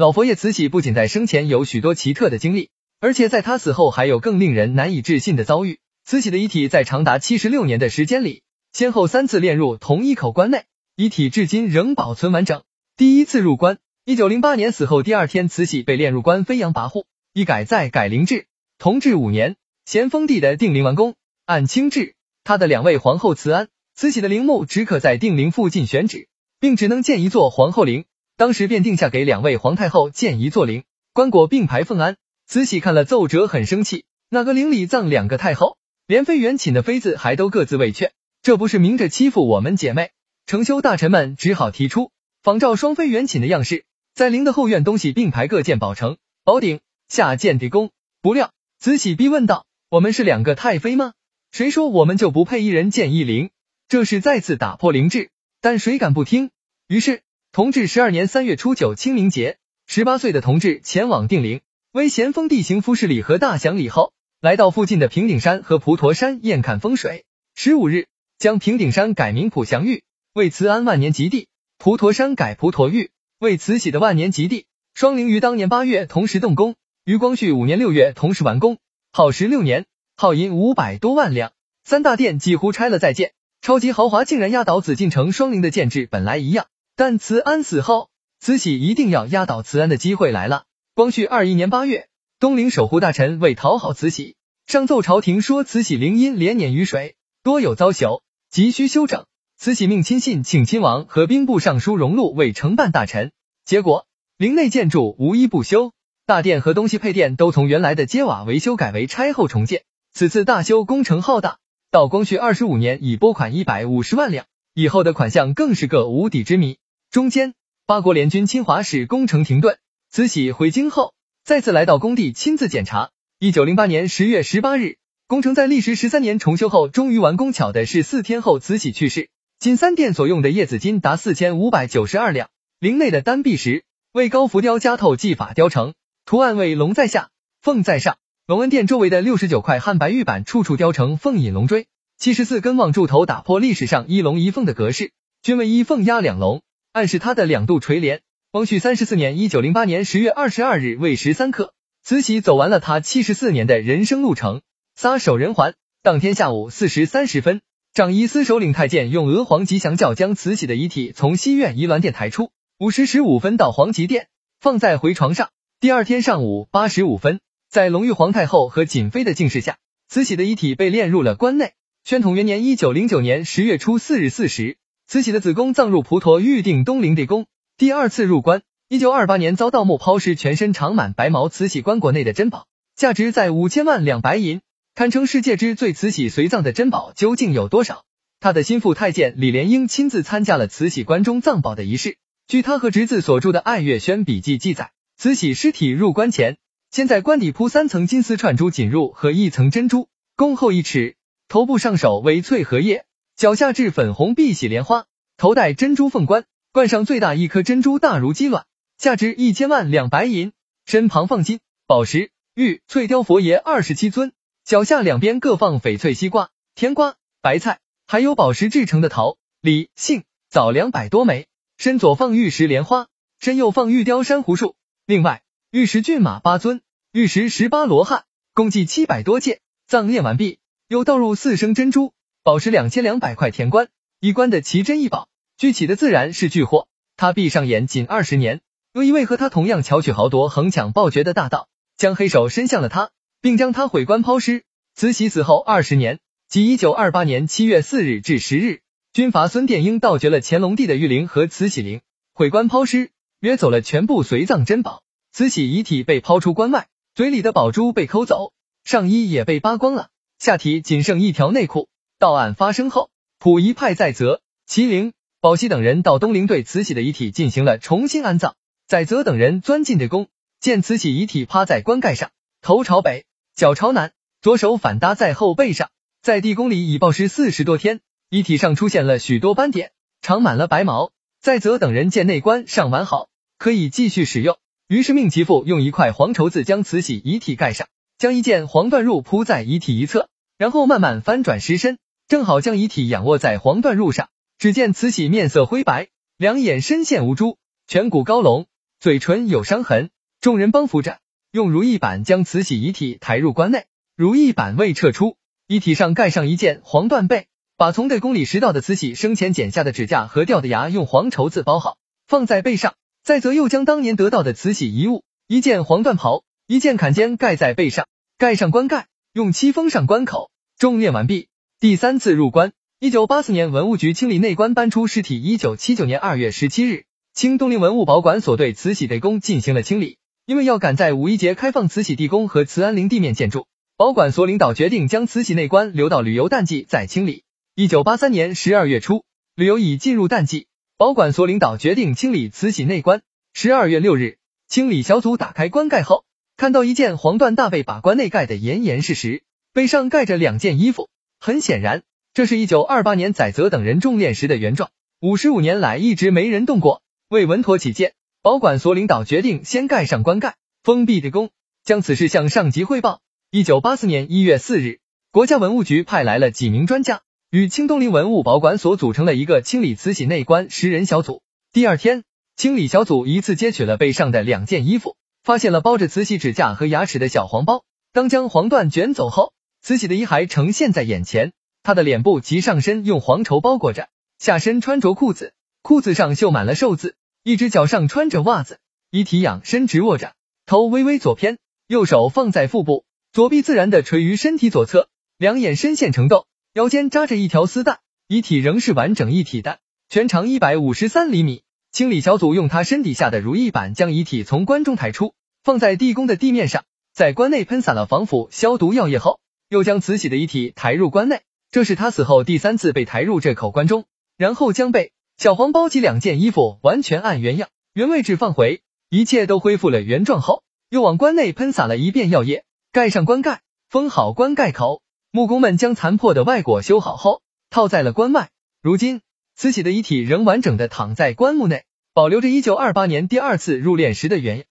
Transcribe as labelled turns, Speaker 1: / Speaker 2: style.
Speaker 1: 老佛爷慈禧不仅在生前有许多奇特的经历，而且在他死后还有更令人难以置信的遭遇。慈禧的遗体在长达七十六年的时间里，先后三次炼入同一口棺内，遗体至今仍保存完整。第一次入棺，一九零八年死后第二天，慈禧被炼入棺，飞扬跋扈。一改再改灵制，同治五年，咸丰帝的定陵完工，按清制，他的两位皇后慈安、慈禧的陵墓只可在定陵附近选址，并只能建一座皇后陵。当时便定下给两位皇太后建一座陵，棺椁并排奉安。慈禧看了奏折很生气，那个陵里葬两个太后，连妃元寝的妃子还都各自未阙，这不是明着欺负我们姐妹？承修大臣们只好提出仿照双妃元寝的样式，在陵的后院东西并排各建宝城、宝顶。下建地宫，不料慈禧逼问道：“我们是两个太妃吗？谁说我们就不配一人建一陵？这是再次打破陵制，但谁敢不听？于是，同治十二年三月初九清明节，十八岁的同治前往定陵，为咸丰帝行夫事礼和大祥礼后，来到附近的平顶山和普陀山验看风水。十五日，将平顶山改名普祥峪，为慈安万年吉地；普陀山改普陀峪，为慈禧的万年吉地。双陵于当年八月同时动工。于光绪五年六月同时完工，耗时六年，耗银五百多万两。三大殿几乎拆了再建，超级豪华竟然压倒紫禁城双陵的建制本来一样。但慈安死后，慈禧一定要压倒慈安的机会来了。光绪二一年八月，东陵守护大臣为讨好慈禧，上奏朝廷说慈禧陵因连年雨水多有遭朽，急需修整。慈禧命亲信请亲王和兵部尚书荣禄为承办大臣，结果陵内建筑无一不修。大殿和东西配殿都从原来的揭瓦维修改为拆后重建，此次大修工程浩大，到光绪二十五年已拨款一百五十万两，以后的款项更是个无底之谜。中间八国联军侵华使工程停顿，慈禧回京后再次来到工地亲自检查。一九零八年十月十八日，工程在历时十三年重修后终于完工。巧的是四天后慈禧去世，仅三殿所用的叶子金达四千五百九十二两，陵内的丹壁石为高浮雕加透技法雕成。图案为龙在下，凤在上。隆恩殿周围的六十九块汉白玉板，处处雕成凤引龙锥。七十四根望柱头打破历史上一龙一凤的格式，均为一凤压两龙，暗示他的两度垂帘。光绪三十四年（一九零八年）十月二十二日未时三刻，慈禧走完了她七十四年的人生路程，撒手人寰。当天下午四时三十分，掌仪司首领太监用娥皇吉祥轿将慈禧的遗体从西苑仪銮殿抬出。五时十五分到皇极殿，放在回床上。第二天上午八时五分，在隆裕皇太后和瑾妃的敬视下，慈禧的遗体被炼入了棺内。宣统元年（一九零九年）十月初四日四时，慈禧的子宫葬入普陀预定东陵地宫。第二次入棺，一九二八年遭盗墓抛尸，全身长满白毛。慈禧棺椁内的珍宝价值在五千万两白银，堪称世界之最。慈禧随葬的珍宝究竟有多少？他的心腹太监李莲英亲自参加了慈禧棺中葬宝的仪式。据他和侄子所著的《爱月轩笔记》记载。慈禧尸体入棺前，先在棺底铺三层金丝串珠锦褥和一层珍珠，恭厚一尺。头部上首为翠荷叶，脚下置粉红碧玺莲花，头戴珍珠凤冠，冠上最大一颗珍珠大如鸡卵，价值一千万两白银。身旁放金、宝石、玉、翠雕佛爷二十七尊，脚下两边各放翡翠西瓜、甜瓜、白菜，还有宝石制成的桃、李、杏、枣两百多枚。身左放玉石莲花，身右放玉雕珊瑚树。另外，玉石骏马八尊，玉石十八罗汉，共计七百多件。葬殓完毕，又倒入四升珍珠，宝石两千两百块填棺。一棺的奇珍异宝，聚起的自然是巨货。他闭上眼，仅二十年，有一位和他同样巧取豪夺、横抢暴绝的大盗，将黑手伸向了他，并将他毁棺抛尸。慈禧死后二十年，即一九二八年七月四日至十日，军阀孙殿英盗掘了乾隆帝的玉陵和慈禧陵，毁棺抛尸。约走了全部随葬珍宝，慈禧遗体被抛出关外，嘴里的宝珠被抠走，上衣也被扒光了，下体仅剩一条内裤。到案发生后，溥仪派载泽、麒麟、宝熙等人到东陵对慈禧的遗体进行了重新安葬。载泽等人钻进地宫，见慈禧遗体趴在棺盖上，头朝北，脚朝南，左手反搭在后背上，在地宫里已暴尸四十多天，遗体上出现了许多斑点，长满了白毛。载泽等人见内棺上完好。可以继续使用，于是命其父用一块黄绸子将慈禧遗体盖上，将一件黄缎褥铺在遗体一侧，然后慢慢翻转尸身，正好将遗体仰卧在黄缎褥上。只见慈禧面色灰白，两眼深陷无珠，颧骨高隆，嘴唇有伤痕，众人帮扶着，用如意板将慈禧遗体抬入棺内。如意板未撤出，遗体上盖上一件黄缎被，把从对宫里拾到的慈禧生前剪下的指甲和掉的牙用黄绸子包好，放在背上。再则又将当年得到的慈禧遗物一件黄缎袍、一件坎肩盖在背上，盖上棺盖，用漆封上棺口。重殓完毕，第三次入关。一九八四年，文物局清理内棺，搬出尸体。一九七九年二月十七日，清东陵文物保管所对慈禧地宫进行了清理。因为要赶在五一节开放慈禧地宫和慈安陵地面建筑，保管所领导决定将慈禧内棺留到旅游淡季再清理。一九八三年十二月初，旅游已进入淡季，保管所领导决定清理慈禧内棺。十二月六日，清理小组打开棺盖后，看到一件黄缎大被把棺内盖得严严实实，背上盖着两件衣服。很显然，这是一九二八年载泽等人重殓时的原状，五十五年来一直没人动过。为稳妥起见，保管所领导决定先盖上棺盖，封闭地宫，将此事向上级汇报。一九八四年一月四日，国家文物局派来了几名专家，与清东陵文物保管所组成了一个清理慈禧内棺十人小组。第二天。清理小组一次接取了背上的两件衣服，发现了包着慈禧指甲和牙齿的小黄包。当将黄缎卷走后，慈禧的遗骸呈现在眼前。她的脸部及上身用黄绸包裹着，下身穿着裤子，裤子上绣满了寿字，一只脚上穿着袜子。遗体仰身直卧着，头微微左偏，右手放在腹部，左臂自然的垂于身体左侧，两眼深陷成豆，腰间扎着一条丝带。遗体仍是完整一体的，全长一百五十三厘米。清理小组用他身底下的如意板将遗体从棺中抬出，放在地宫的地面上，在棺内喷洒了防腐消毒药液后，又将慈禧的遗体抬入棺内。这是他死后第三次被抬入这口棺中。然后将被小黄包及两件衣服完全按原样原位置放回，一切都恢复了原状后，又往棺内喷洒了一遍药液，盖上棺盖，封好棺盖口。木工们将残破的外椁修好后，套在了棺外。如今。慈禧的遗体仍完整的躺在棺木内，保留着一九二八年第二次入殓时的原样。